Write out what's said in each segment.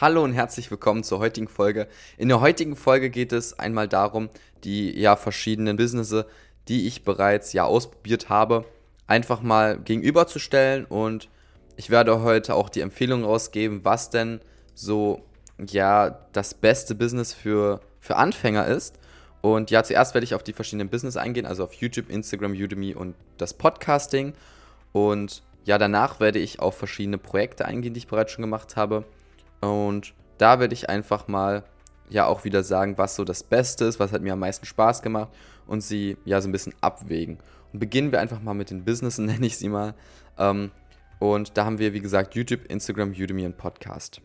Hallo und herzlich willkommen zur heutigen Folge. In der heutigen Folge geht es einmal darum, die ja verschiedenen Businesses, die ich bereits ja ausprobiert habe, einfach mal gegenüberzustellen und ich werde heute auch die Empfehlung rausgeben, was denn so ja das beste Business für, für Anfänger ist. Und ja, zuerst werde ich auf die verschiedenen Business eingehen, also auf YouTube, Instagram, Udemy und das Podcasting. Und ja, danach werde ich auf verschiedene Projekte eingehen, die ich bereits schon gemacht habe. Und da werde ich einfach mal ja auch wieder sagen, was so das Beste ist, was hat mir am meisten Spaß gemacht und sie ja so ein bisschen abwägen. Und beginnen wir einfach mal mit den Businessen, nenne ich sie mal. Ähm, und da haben wir, wie gesagt, YouTube, Instagram, Udemy und Podcast.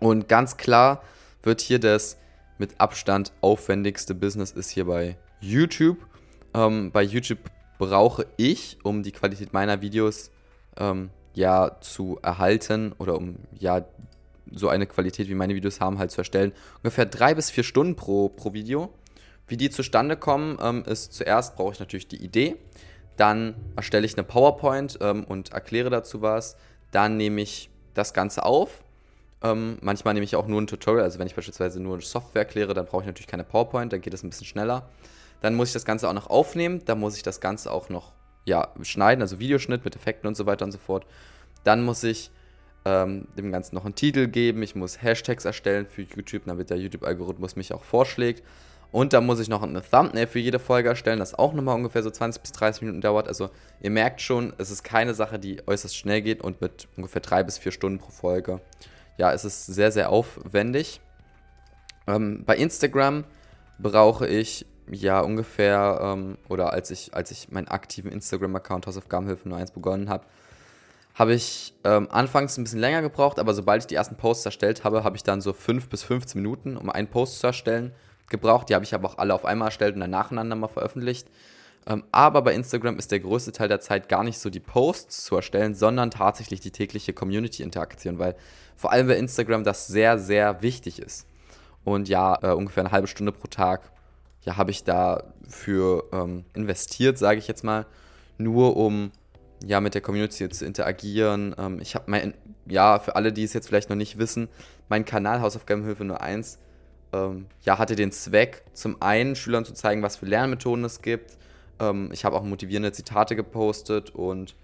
Und ganz klar wird hier das mit Abstand aufwendigste Business ist hier bei YouTube. Ähm, bei YouTube brauche ich, um die Qualität meiner Videos ähm, ja zu erhalten oder um ja so eine Qualität wie meine Videos haben, halt zu erstellen. Ungefähr drei bis vier Stunden pro, pro Video. Wie die zustande kommen, ähm, ist zuerst brauche ich natürlich die Idee. Dann erstelle ich eine PowerPoint ähm, und erkläre dazu was. Dann nehme ich das Ganze auf. Ähm, manchmal nehme ich auch nur ein Tutorial. Also wenn ich beispielsweise nur Software erkläre, dann brauche ich natürlich keine PowerPoint, dann geht es ein bisschen schneller. Dann muss ich das Ganze auch noch aufnehmen. Dann muss ich das Ganze auch noch ja, schneiden, also Videoschnitt mit Effekten und so weiter und so fort. Dann muss ich ähm, dem Ganzen noch einen Titel geben. Ich muss Hashtags erstellen für YouTube, damit der YouTube-Algorithmus mich auch vorschlägt. Und dann muss ich noch eine Thumbnail für jede Folge erstellen, das auch nochmal ungefähr so 20 bis 30 Minuten dauert. Also ihr merkt schon, es ist keine Sache, die äußerst schnell geht und mit ungefähr drei bis vier Stunden pro Folge. Ja, es ist sehr, sehr aufwendig. Ähm, bei Instagram brauche ich ja ungefähr, ähm, oder als ich, als ich meinen aktiven Instagram-Account Hausaufgabenhilfe nur eins begonnen habe, habe ich ähm, anfangs ein bisschen länger gebraucht, aber sobald ich die ersten Posts erstellt habe, habe ich dann so 5 bis 15 Minuten, um einen Post zu erstellen, gebraucht. Die habe ich aber auch alle auf einmal erstellt und dann nacheinander mal veröffentlicht. Ähm, aber bei Instagram ist der größte Teil der Zeit gar nicht so die Posts zu erstellen, sondern tatsächlich die tägliche Community-Interaktion, weil vor allem bei Instagram das sehr, sehr wichtig ist. Und ja, äh, ungefähr eine halbe Stunde pro Tag ja, habe ich dafür ähm, investiert, sage ich jetzt mal, nur um ja, mit der Community zu interagieren. Ähm, ich habe mein, ja, für alle, die es jetzt vielleicht noch nicht wissen, mein Kanal Hausaufgabenhilfe nur eins, ähm, ja, hatte den Zweck, zum einen Schülern zu zeigen, was für Lernmethoden es gibt. Ähm, ich habe auch motivierende Zitate gepostet und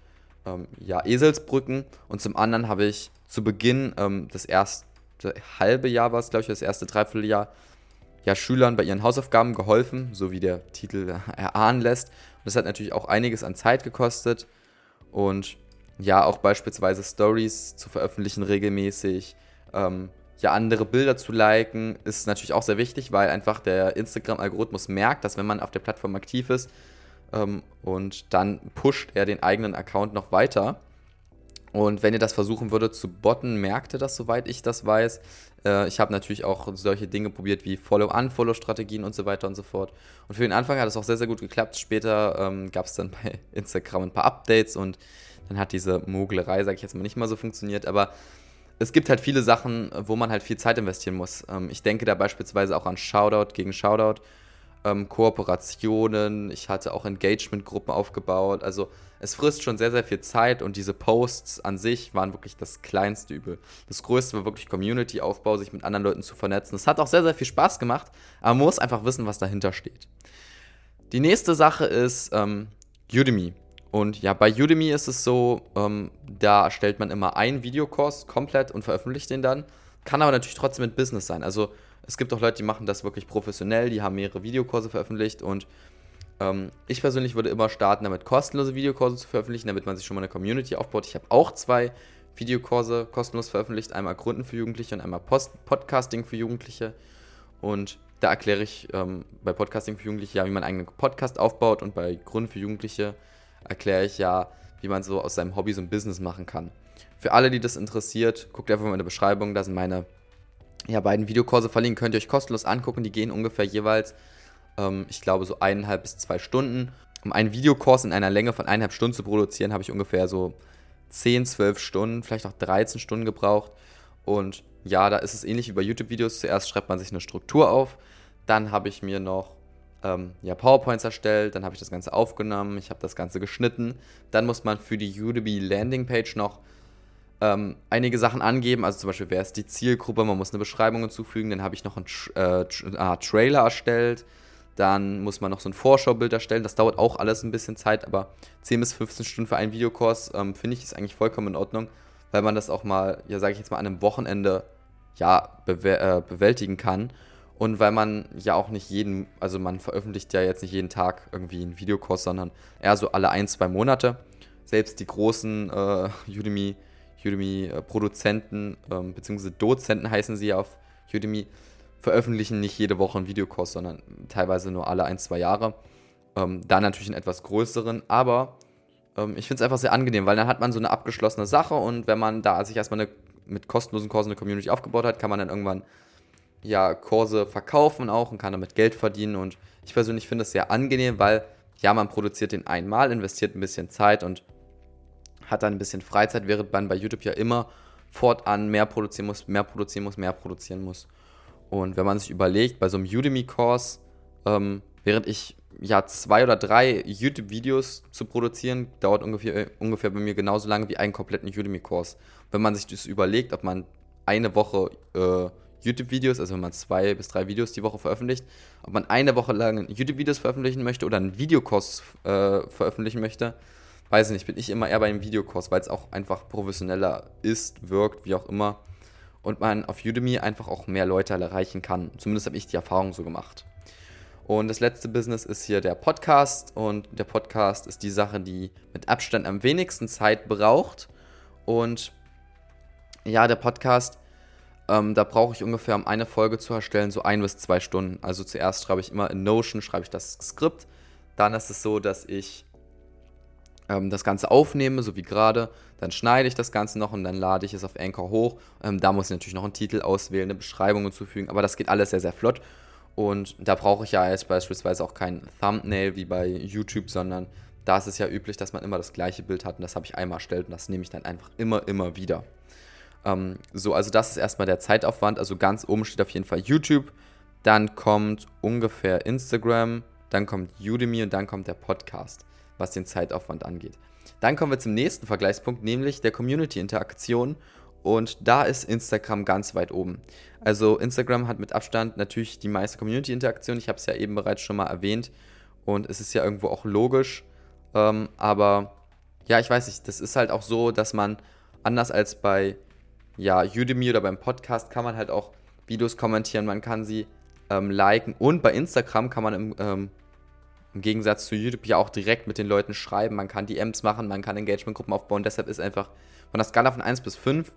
ähm, ja, Eselsbrücken. Und zum anderen habe ich zu Beginn ähm, das erste halbe Jahr war es, glaube ich, das erste Dreivierteljahr, ja, Schülern bei ihren Hausaufgaben geholfen, so wie der Titel erahnen lässt. Und das hat natürlich auch einiges an Zeit gekostet. Und ja, auch beispielsweise Stories zu veröffentlichen regelmäßig. Ähm, ja, andere Bilder zu liken, ist natürlich auch sehr wichtig, weil einfach der Instagram-Algorithmus merkt, dass wenn man auf der Plattform aktiv ist ähm, und dann pusht er den eigenen Account noch weiter. Und wenn ihr das versuchen würdet zu botten, merkt ihr das, soweit ich das weiß. Äh, ich habe natürlich auch solche Dinge probiert wie Follow-Unfollow-Strategien und so weiter und so fort. Und für den Anfang hat es auch sehr, sehr gut geklappt. Später ähm, gab es dann bei Instagram ein paar Updates und dann hat diese Mogelerei, sage ich jetzt mal, nicht mal so funktioniert. Aber es gibt halt viele Sachen, wo man halt viel Zeit investieren muss. Ähm, ich denke da beispielsweise auch an Shoutout gegen Shoutout, ähm, Kooperationen. Ich hatte auch Engagement-Gruppen aufgebaut. Also es frisst schon sehr, sehr viel Zeit und diese Posts an sich waren wirklich das kleinste Übel. Das größte war wirklich Community-Aufbau, sich mit anderen Leuten zu vernetzen. Es hat auch sehr, sehr viel Spaß gemacht, aber man muss einfach wissen, was dahinter steht. Die nächste Sache ist ähm, Udemy. Und ja, bei Udemy ist es so, ähm, da erstellt man immer einen Videokurs komplett und veröffentlicht den dann. Kann aber natürlich trotzdem mit Business sein. Also es gibt auch Leute, die machen das wirklich professionell, die haben mehrere Videokurse veröffentlicht und ähm, ich persönlich würde immer starten, damit kostenlose Videokurse zu veröffentlichen, damit man sich schon mal eine Community aufbaut. Ich habe auch zwei Videokurse kostenlos veröffentlicht, einmal Gründen für Jugendliche und einmal Post Podcasting für Jugendliche. Und da erkläre ich ähm, bei Podcasting für Jugendliche ja, wie man einen eigenen Podcast aufbaut und bei Gründen für Jugendliche erkläre ich ja, wie man so aus seinem Hobby so ein Business machen kann. Für alle, die das interessiert, guckt einfach mal in der Beschreibung, da sind meine ja, beiden Videokurse verlinkt, könnt ihr euch kostenlos angucken. Die gehen ungefähr jeweils, ähm, ich glaube, so eineinhalb bis zwei Stunden. Um einen Videokurs in einer Länge von eineinhalb Stunden zu produzieren, habe ich ungefähr so 10, 12 Stunden, vielleicht auch 13 Stunden gebraucht. Und ja, da ist es ähnlich wie bei YouTube-Videos. Zuerst schreibt man sich eine Struktur auf, dann habe ich mir noch ähm, ja, PowerPoints erstellt, dann habe ich das Ganze aufgenommen, ich habe das Ganze geschnitten. Dann muss man für die Udemy Landingpage noch ähm, einige Sachen angeben, also zum Beispiel, wer ist die Zielgruppe, man muss eine Beschreibung hinzufügen, dann habe ich noch einen äh, Tra Trailer erstellt, dann muss man noch so ein Vorschaubild erstellen, das dauert auch alles ein bisschen Zeit, aber 10 bis 15 Stunden für einen Videokurs, ähm, finde ich, ist eigentlich vollkommen in Ordnung, weil man das auch mal, ja, sage ich jetzt mal, an einem Wochenende, ja, bew äh, bewältigen kann. Und weil man ja auch nicht jeden, also man veröffentlicht ja jetzt nicht jeden Tag irgendwie einen Videokurs, sondern eher so alle ein, zwei Monate. Selbst die großen äh, Udemy Udemy-Produzenten ähm, bzw. Dozenten heißen sie ja auf Udemy, veröffentlichen nicht jede Woche einen Videokurs, sondern teilweise nur alle ein, zwei Jahre. Ähm, da natürlich einen etwas größeren, aber ähm, ich finde es einfach sehr angenehm, weil dann hat man so eine abgeschlossene Sache und wenn man da sich erstmal eine, mit kostenlosen Kursen eine Community aufgebaut hat, kann man dann irgendwann ja Kurse verkaufen auch und kann damit Geld verdienen und ich persönlich finde es sehr angenehm, weil ja, man produziert den einmal, investiert ein bisschen Zeit und hat dann ein bisschen Freizeit, während man bei YouTube ja immer fortan mehr produzieren muss, mehr produzieren muss, mehr produzieren muss. Und wenn man sich überlegt, bei so einem Udemy-Kurs, ähm, während ich ja zwei oder drei YouTube-Videos zu produzieren, dauert ungefähr, ungefähr bei mir genauso lange wie einen kompletten Udemy-Kurs. Wenn man sich das überlegt, ob man eine Woche äh, YouTube-Videos, also wenn man zwei bis drei Videos die Woche veröffentlicht, ob man eine Woche lang YouTube-Videos veröffentlichen möchte oder einen Videokurs äh, veröffentlichen möchte, weiß nicht, bin ich immer eher bei einem Videokurs, weil es auch einfach professioneller ist, wirkt, wie auch immer. Und man auf Udemy einfach auch mehr Leute erreichen kann. Zumindest habe ich die Erfahrung so gemacht. Und das letzte Business ist hier der Podcast. Und der Podcast ist die Sache, die mit Abstand am wenigsten Zeit braucht. Und ja, der Podcast, ähm, da brauche ich ungefähr, um eine Folge zu erstellen, so ein bis zwei Stunden. Also zuerst schreibe ich immer in Notion, schreibe ich das Skript. Dann ist es so, dass ich ähm, das Ganze aufnehme, so wie gerade, dann schneide ich das Ganze noch und dann lade ich es auf Anchor hoch. Ähm, da muss ich natürlich noch einen Titel auswählen, eine Beschreibung hinzufügen, aber das geht alles sehr, sehr flott. Und da brauche ich ja jetzt beispielsweise auch kein Thumbnail wie bei YouTube, sondern da ist es ja üblich, dass man immer das gleiche Bild hat und das habe ich einmal erstellt und das nehme ich dann einfach immer, immer wieder. Ähm, so, also das ist erstmal der Zeitaufwand. Also ganz oben steht auf jeden Fall YouTube, dann kommt ungefähr Instagram, dann kommt Udemy und dann kommt der Podcast was den Zeitaufwand angeht. Dann kommen wir zum nächsten Vergleichspunkt, nämlich der Community-Interaktion. Und da ist Instagram ganz weit oben. Also Instagram hat mit Abstand natürlich die meiste Community-Interaktion. Ich habe es ja eben bereits schon mal erwähnt. Und es ist ja irgendwo auch logisch. Ähm, aber ja, ich weiß nicht, das ist halt auch so, dass man anders als bei ja, Udemy oder beim Podcast kann man halt auch Videos kommentieren, man kann sie ähm, liken und bei Instagram kann man im ähm, im Gegensatz zu YouTube ja auch direkt mit den Leuten schreiben. Man kann DMs machen, man kann Engagement-Gruppen aufbauen. Deshalb ist einfach von der Skala von 1 bis 5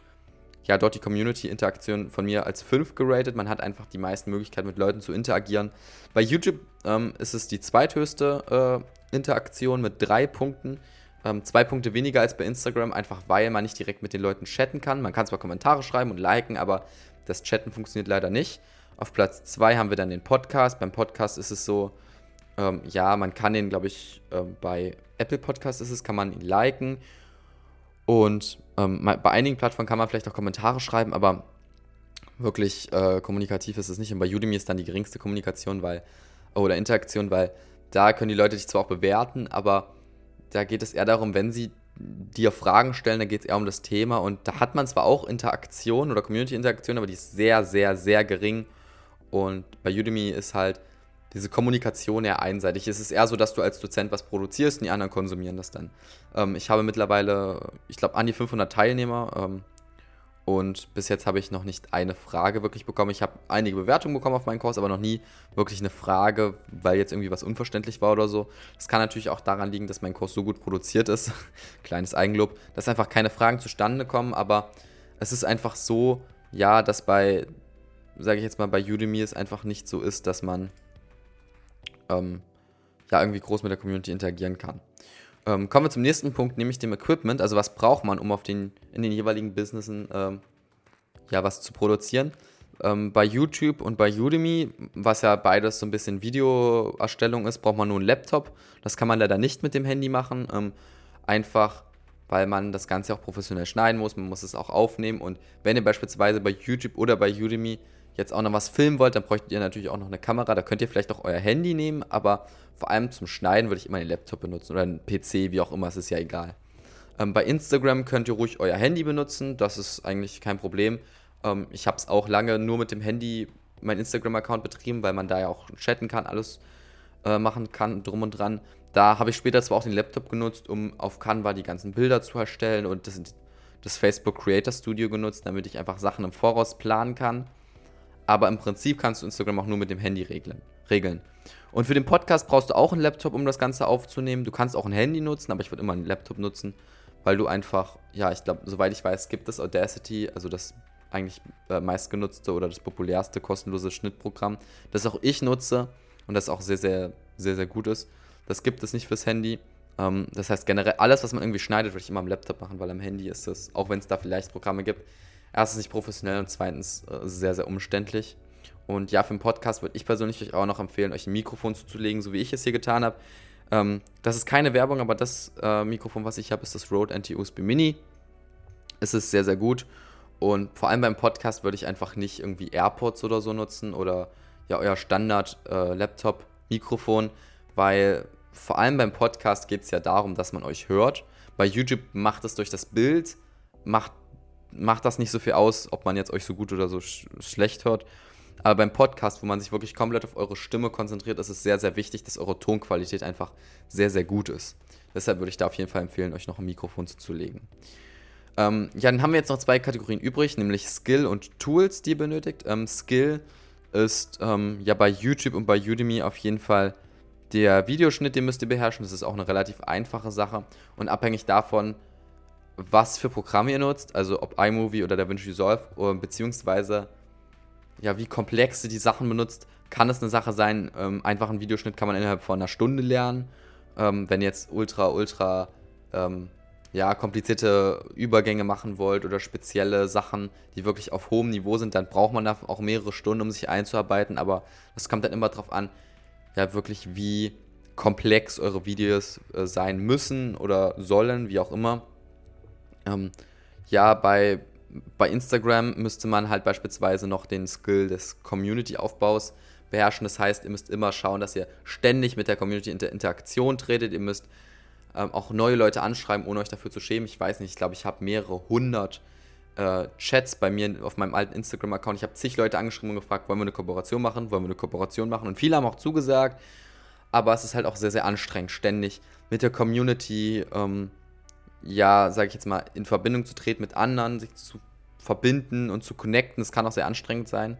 ja dort die Community-Interaktion von mir als 5 geratet. Man hat einfach die meisten Möglichkeiten mit Leuten zu interagieren. Bei YouTube ähm, ist es die zweithöchste äh, Interaktion mit drei Punkten. Ähm, zwei Punkte weniger als bei Instagram, einfach weil man nicht direkt mit den Leuten chatten kann. Man kann zwar Kommentare schreiben und liken, aber das Chatten funktioniert leider nicht. Auf Platz 2 haben wir dann den Podcast. Beim Podcast ist es so, ähm, ja, man kann den, glaube ich, äh, bei Apple Podcast ist es, kann man ihn liken. Und ähm, bei einigen Plattformen kann man vielleicht auch Kommentare schreiben, aber wirklich äh, kommunikativ ist es nicht. Und bei Udemy ist dann die geringste Kommunikation, weil, oder Interaktion, weil da können die Leute dich zwar auch bewerten, aber da geht es eher darum, wenn sie dir Fragen stellen, da geht es eher um das Thema. Und da hat man zwar auch Interaktion oder Community-Interaktion, aber die ist sehr, sehr, sehr gering. Und bei Udemy ist halt, diese Kommunikation eher einseitig. Es ist eher so, dass du als Dozent was produzierst und die anderen konsumieren das dann. Ähm, ich habe mittlerweile, ich glaube, an die 500 Teilnehmer ähm, und bis jetzt habe ich noch nicht eine Frage wirklich bekommen. Ich habe einige Bewertungen bekommen auf meinen Kurs, aber noch nie wirklich eine Frage, weil jetzt irgendwie was unverständlich war oder so. Das kann natürlich auch daran liegen, dass mein Kurs so gut produziert ist. Kleines Eigenlob, dass einfach keine Fragen zustande kommen, aber es ist einfach so, ja, dass bei, sage ich jetzt mal, bei Udemy es einfach nicht so ist, dass man ähm, ja, irgendwie groß mit der Community interagieren kann. Ähm, kommen wir zum nächsten Punkt, nämlich dem Equipment. Also was braucht man, um auf den, in den jeweiligen Businessen ähm, ja, was zu produzieren. Ähm, bei YouTube und bei Udemy, was ja beides so ein bisschen Videoerstellung ist, braucht man nur einen Laptop. Das kann man leider nicht mit dem Handy machen. Ähm, einfach, weil man das Ganze auch professionell schneiden muss. Man muss es auch aufnehmen. Und wenn ihr beispielsweise bei YouTube oder bei Udemy jetzt auch noch was filmen wollt, dann bräuchtet ihr natürlich auch noch eine Kamera. Da könnt ihr vielleicht auch euer Handy nehmen, aber vor allem zum Schneiden würde ich immer einen Laptop benutzen oder einen PC, wie auch immer, es ist ja egal. Ähm, bei Instagram könnt ihr ruhig euer Handy benutzen, das ist eigentlich kein Problem. Ähm, ich habe es auch lange nur mit dem Handy mein Instagram-Account betrieben, weil man da ja auch chatten kann, alles äh, machen kann, drum und dran. Da habe ich später zwar auch den Laptop genutzt, um auf Canva die ganzen Bilder zu erstellen und das, das Facebook Creator Studio genutzt, damit ich einfach Sachen im Voraus planen kann. Aber im Prinzip kannst du Instagram auch nur mit dem Handy regeln. regeln. Und für den Podcast brauchst du auch einen Laptop, um das Ganze aufzunehmen. Du kannst auch ein Handy nutzen, aber ich würde immer einen Laptop nutzen, weil du einfach, ja, ich glaube, soweit ich weiß, gibt es Audacity, also das eigentlich äh, meistgenutzte oder das populärste kostenlose Schnittprogramm, das auch ich nutze und das auch sehr, sehr, sehr, sehr gut ist. Das gibt es nicht fürs Handy. Ähm, das heißt, generell alles, was man irgendwie schneidet, würde ich immer am Laptop machen, weil am Handy ist es, auch wenn es da vielleicht Programme gibt, erstens nicht professionell und zweitens äh, sehr, sehr umständlich. Und ja, für einen Podcast würde ich persönlich euch auch noch empfehlen, euch ein Mikrofon zuzulegen, so wie ich es hier getan habe. Ähm, das ist keine Werbung, aber das äh, Mikrofon, was ich habe, ist das Rode NT-USB Mini. Es ist sehr, sehr gut. Und vor allem beim Podcast würde ich einfach nicht irgendwie AirPods oder so nutzen oder ja euer Standard-Laptop-Mikrofon, äh, weil vor allem beim Podcast geht es ja darum, dass man euch hört. Bei YouTube macht es durch das Bild, macht, macht das nicht so viel aus, ob man jetzt euch so gut oder so sch schlecht hört. Aber beim Podcast, wo man sich wirklich komplett auf eure Stimme konzentriert, ist es sehr, sehr wichtig, dass eure Tonqualität einfach sehr, sehr gut ist. Deshalb würde ich da auf jeden Fall empfehlen, euch noch ein Mikrofon zuzulegen. Ähm, ja, dann haben wir jetzt noch zwei Kategorien übrig, nämlich Skill und Tools, die ihr benötigt. Ähm, Skill ist ähm, ja bei YouTube und bei Udemy auf jeden Fall der Videoschnitt, den müsst ihr beherrschen. Das ist auch eine relativ einfache Sache. Und abhängig davon, was für Programme ihr nutzt, also ob iMovie oder DaVinci Resolve, beziehungsweise ja, wie komplex ihr die Sachen benutzt, kann es eine Sache sein. Ähm, einfachen Videoschnitt kann man innerhalb von einer Stunde lernen. Ähm, wenn ihr jetzt ultra, ultra ähm, ja, komplizierte Übergänge machen wollt oder spezielle Sachen, die wirklich auf hohem Niveau sind, dann braucht man da auch mehrere Stunden, um sich einzuarbeiten. Aber das kommt dann immer darauf an, ja wirklich, wie komplex eure Videos äh, sein müssen oder sollen, wie auch immer. Ähm, ja, bei, bei Instagram müsste man halt beispielsweise noch den Skill des Community-Aufbaus beherrschen. Das heißt, ihr müsst immer schauen, dass ihr ständig mit der Community in Interaktion tretet. Ihr müsst ähm, auch neue Leute anschreiben, ohne euch dafür zu schämen. Ich weiß nicht, ich glaube, ich habe mehrere hundert äh, Chats bei mir auf meinem alten Instagram-Account. Ich habe zig Leute angeschrieben und gefragt, wollen wir eine Kooperation machen? Wollen wir eine Kooperation machen? Und viele haben auch zugesagt. Aber es ist halt auch sehr, sehr anstrengend, ständig mit der Community, ähm, ja, sage ich jetzt mal, in Verbindung zu treten mit anderen, sich zu verbinden und zu connecten. Das kann auch sehr anstrengend sein.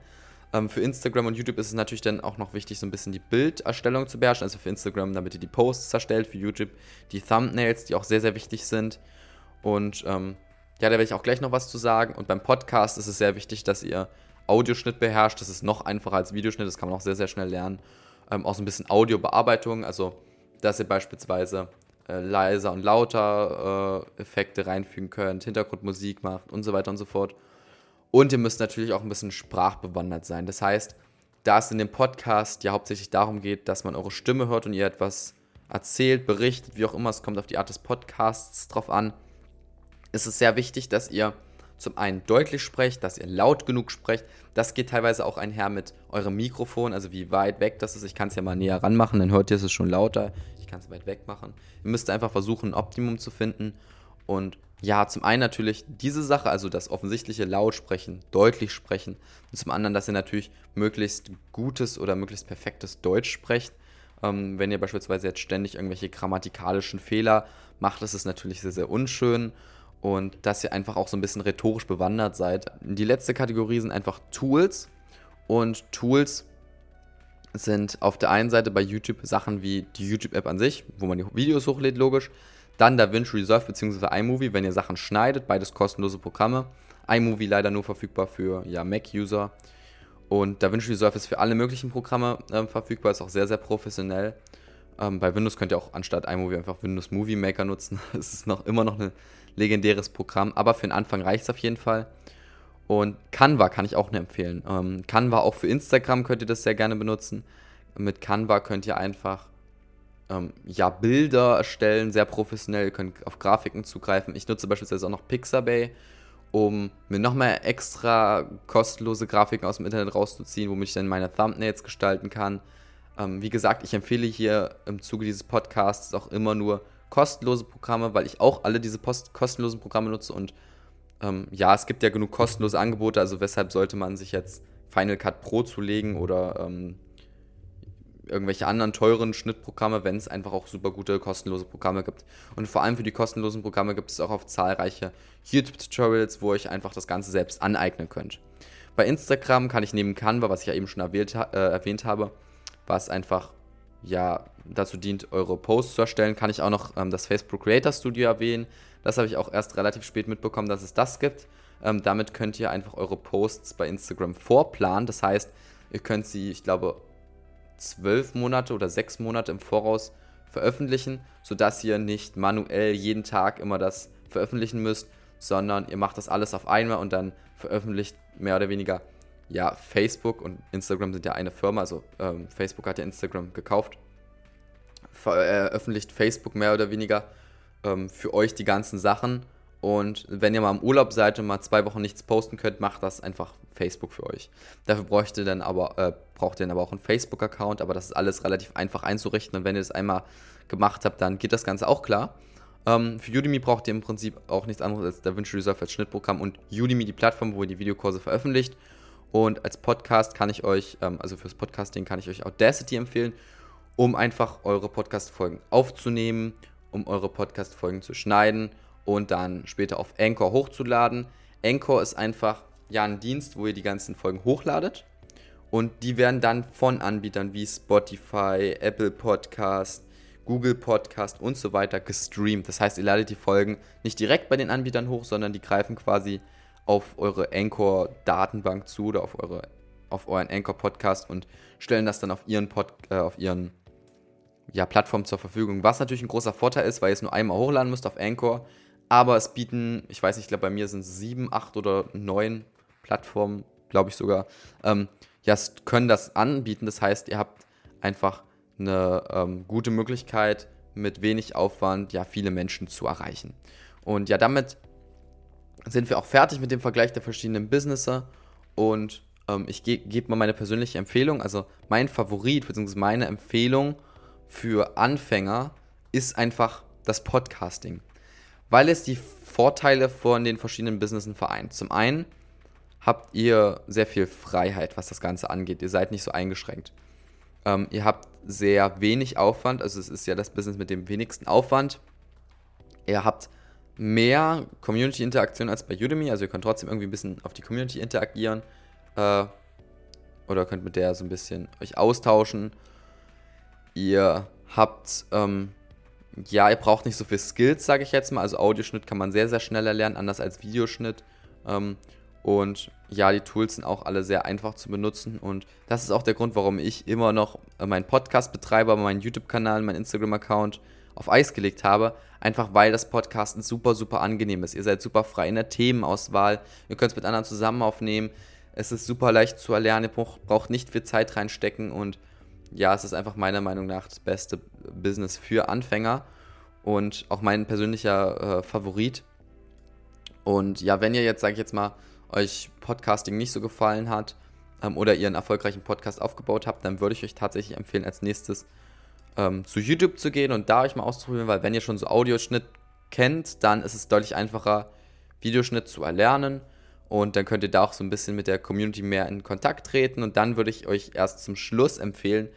Ähm, für Instagram und YouTube ist es natürlich dann auch noch wichtig, so ein bisschen die Bilderstellung zu beherrschen. Also für Instagram, damit ihr die Posts erstellt, für YouTube die Thumbnails, die auch sehr, sehr wichtig sind. Und ähm, ja, da werde ich auch gleich noch was zu sagen. Und beim Podcast ist es sehr wichtig, dass ihr Audioschnitt beherrscht. Das ist noch einfacher als Videoschnitt, das kann man auch sehr, sehr schnell lernen. Ähm, auch so ein bisschen Audiobearbeitung, also dass ihr beispielsweise äh, leiser und lauter äh, Effekte reinfügen könnt, Hintergrundmusik macht und so weiter und so fort. Und ihr müsst natürlich auch ein bisschen sprachbewandert sein. Das heißt, da es in dem Podcast ja hauptsächlich darum geht, dass man eure Stimme hört und ihr etwas erzählt, berichtet, wie auch immer, es kommt auf die Art des Podcasts drauf an, ist es sehr wichtig, dass ihr zum einen deutlich sprecht, dass ihr laut genug sprecht. Das geht teilweise auch einher mit eurem Mikrofon, also wie weit weg das ist. Ich kann es ja mal näher ranmachen, dann hört ihr es schon lauter. Ich kann es weit weg machen. Ihr müsst einfach versuchen, ein Optimum zu finden. Und ja, zum einen natürlich diese Sache, also das offensichtliche laut sprechen, deutlich sprechen. Und zum anderen, dass ihr natürlich möglichst gutes oder möglichst perfektes Deutsch sprecht. Ähm, wenn ihr beispielsweise jetzt ständig irgendwelche grammatikalischen Fehler macht, ist es natürlich sehr, sehr unschön und dass ihr einfach auch so ein bisschen rhetorisch bewandert seid. Die letzte Kategorie sind einfach Tools und Tools sind auf der einen Seite bei YouTube Sachen wie die YouTube-App an sich, wo man die Videos hochlädt, logisch. Dann DaVinci Resolve bzw. iMovie, wenn ihr Sachen schneidet, beides kostenlose Programme. iMovie leider nur verfügbar für ja, Mac-User. Und DaVinci Resolve ist für alle möglichen Programme äh, verfügbar, ist auch sehr, sehr professionell. Ähm, bei Windows könnt ihr auch anstatt iMovie einfach Windows Movie Maker nutzen. Es ist noch immer noch ein legendäres Programm, aber für den Anfang reicht es auf jeden Fall. Und Canva kann ich auch nur empfehlen. Ähm, Canva auch für Instagram könnt ihr das sehr gerne benutzen. Mit Canva könnt ihr einfach ähm, ja, Bilder erstellen, sehr professionell. Ihr könnt auf Grafiken zugreifen. Ich nutze beispielsweise auch noch Pixabay, um mir nochmal extra kostenlose Grafiken aus dem Internet rauszuziehen, womit ich dann meine Thumbnails gestalten kann. Ähm, wie gesagt, ich empfehle hier im Zuge dieses Podcasts auch immer nur kostenlose Programme, weil ich auch alle diese Post kostenlosen Programme nutze und ähm, ja, es gibt ja genug kostenlose Angebote, also weshalb sollte man sich jetzt Final Cut Pro zulegen oder ähm, irgendwelche anderen teuren Schnittprogramme, wenn es einfach auch super gute kostenlose Programme gibt. Und vor allem für die kostenlosen Programme gibt es auch auf zahlreiche YouTube-Tutorials, wo ihr einfach das Ganze selbst aneignen könnt. Bei Instagram kann ich neben Canva, was ich ja eben schon erwähnt, äh, erwähnt habe, was einfach ja dazu dient, eure Posts zu erstellen, kann ich auch noch ähm, das Facebook Creator Studio erwähnen. Das habe ich auch erst relativ spät mitbekommen, dass es das gibt. Ähm, damit könnt ihr einfach eure Posts bei Instagram vorplanen. Das heißt, ihr könnt sie, ich glaube, zwölf Monate oder sechs Monate im Voraus veröffentlichen, sodass ihr nicht manuell jeden Tag immer das veröffentlichen müsst, sondern ihr macht das alles auf einmal und dann veröffentlicht mehr oder weniger, ja, Facebook und Instagram sind ja eine Firma, also ähm, Facebook hat ja Instagram gekauft, veröffentlicht Facebook mehr oder weniger ähm, für euch die ganzen Sachen und wenn ihr mal im Urlaub seid und mal zwei Wochen nichts posten könnt, macht das einfach Facebook für euch. Dafür bräuchte dann aber, äh, braucht ihr dann aber auch einen Facebook-Account, aber das ist alles relativ einfach einzurichten. Und wenn ihr das einmal gemacht habt, dann geht das Ganze auch klar. Ähm, für Udemy braucht ihr im Prinzip auch nichts anderes als DaVinci Resolve als Schnittprogramm und Udemy die Plattform, wo ihr die Videokurse veröffentlicht. Und als Podcast kann ich euch, ähm, also fürs Podcasting kann ich euch Audacity empfehlen, um einfach eure Podcast-Folgen aufzunehmen, um eure Podcast-Folgen zu schneiden und dann später auf Anchor hochzuladen. Anchor ist einfach ja ein Dienst, wo ihr die ganzen Folgen hochladet und die werden dann von Anbietern wie Spotify, Apple Podcast, Google Podcast und so weiter gestreamt. Das heißt, ihr ladet die Folgen nicht direkt bei den Anbietern hoch, sondern die greifen quasi auf eure Anchor Datenbank zu oder auf eure auf euren Anchor Podcast und stellen das dann auf ihren Pod, äh, auf ihren ja, Plattform zur Verfügung. Was natürlich ein großer Vorteil ist, weil ihr es nur einmal hochladen müsst auf Anchor aber es bieten, ich weiß nicht, ich glaube bei mir sind es sieben, acht oder neun Plattformen, glaube ich sogar, ähm, ja, können das anbieten. Das heißt, ihr habt einfach eine ähm, gute Möglichkeit, mit wenig Aufwand ja viele Menschen zu erreichen. Und ja, damit sind wir auch fertig mit dem Vergleich der verschiedenen Businesses. Und ähm, ich ge gebe mal meine persönliche Empfehlung. Also mein Favorit bzw. meine Empfehlung für Anfänger ist einfach das Podcasting weil es die Vorteile von den verschiedenen Businessen vereint. Zum einen habt ihr sehr viel Freiheit, was das Ganze angeht. Ihr seid nicht so eingeschränkt. Ähm, ihr habt sehr wenig Aufwand, also es ist ja das Business mit dem wenigsten Aufwand. Ihr habt mehr Community-Interaktion als bei Udemy, also ihr könnt trotzdem irgendwie ein bisschen auf die Community interagieren äh, oder könnt mit der so ein bisschen euch austauschen. Ihr habt ähm, ja, ihr braucht nicht so viel Skills, sage ich jetzt mal. Also Audioschnitt kann man sehr, sehr schnell erlernen, anders als Videoschnitt. Ähm, und ja, die Tools sind auch alle sehr einfach zu benutzen. Und das ist auch der Grund, warum ich immer noch meinen Podcast betreibe, meinen YouTube-Kanal, meinen Instagram-Account auf Eis gelegt habe. Einfach weil das Podcasten super, super angenehm ist. Ihr seid super frei in der Themenauswahl. Ihr könnt es mit anderen zusammen aufnehmen. Es ist super leicht zu erlernen. Ihr braucht nicht viel Zeit reinstecken und ja, es ist einfach meiner Meinung nach das beste Business für Anfänger und auch mein persönlicher äh, Favorit. Und ja, wenn ihr jetzt, sage ich jetzt mal, euch Podcasting nicht so gefallen hat ähm, oder ihr einen erfolgreichen Podcast aufgebaut habt, dann würde ich euch tatsächlich empfehlen, als nächstes ähm, zu YouTube zu gehen und da euch mal auszuprobieren, weil wenn ihr schon so Audioschnitt kennt, dann ist es deutlich einfacher, Videoschnitt zu erlernen. Und dann könnt ihr da auch so ein bisschen mit der Community mehr in Kontakt treten. Und dann würde ich euch erst zum Schluss empfehlen,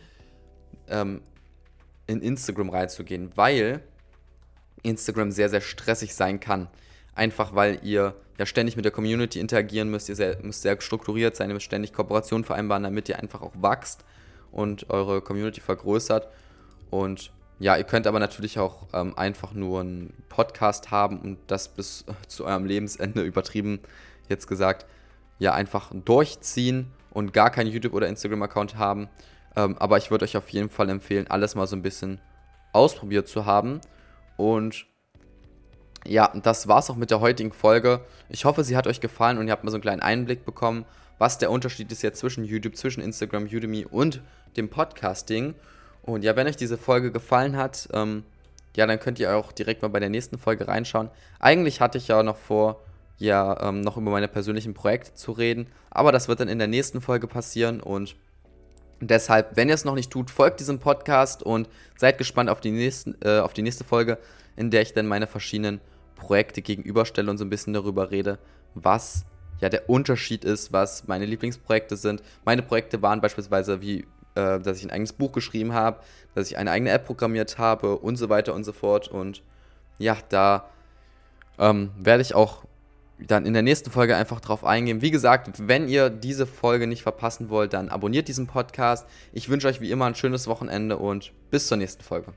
ähm, in Instagram reinzugehen, weil Instagram sehr, sehr stressig sein kann. Einfach weil ihr ja ständig mit der Community interagieren müsst, ihr sehr, müsst sehr strukturiert sein, ihr müsst ständig Kooperationen vereinbaren, damit ihr einfach auch wachst und eure Community vergrößert. Und ja, ihr könnt aber natürlich auch ähm, einfach nur einen Podcast haben und das bis zu eurem Lebensende übertrieben jetzt gesagt, ja, einfach durchziehen und gar keinen YouTube- oder Instagram-Account haben. Ähm, aber ich würde euch auf jeden Fall empfehlen, alles mal so ein bisschen ausprobiert zu haben. Und ja, das war's auch mit der heutigen Folge. Ich hoffe, sie hat euch gefallen und ihr habt mal so einen kleinen Einblick bekommen, was der Unterschied ist jetzt zwischen YouTube, zwischen Instagram, Udemy und dem Podcasting. Und ja, wenn euch diese Folge gefallen hat, ähm, ja, dann könnt ihr auch direkt mal bei der nächsten Folge reinschauen. Eigentlich hatte ich ja noch vor, ja ähm, noch über meine persönlichen Projekte zu reden. Aber das wird dann in der nächsten Folge passieren und deshalb, wenn ihr es noch nicht tut, folgt diesem Podcast und seid gespannt auf die, nächsten, äh, auf die nächste Folge, in der ich dann meine verschiedenen Projekte gegenüberstelle und so ein bisschen darüber rede, was ja der Unterschied ist, was meine Lieblingsprojekte sind. Meine Projekte waren beispielsweise wie, äh, dass ich ein eigenes Buch geschrieben habe, dass ich eine eigene App programmiert habe und so weiter und so fort. Und ja, da ähm, werde ich auch dann in der nächsten Folge einfach drauf eingehen. Wie gesagt, wenn ihr diese Folge nicht verpassen wollt, dann abonniert diesen Podcast. Ich wünsche euch wie immer ein schönes Wochenende und bis zur nächsten Folge.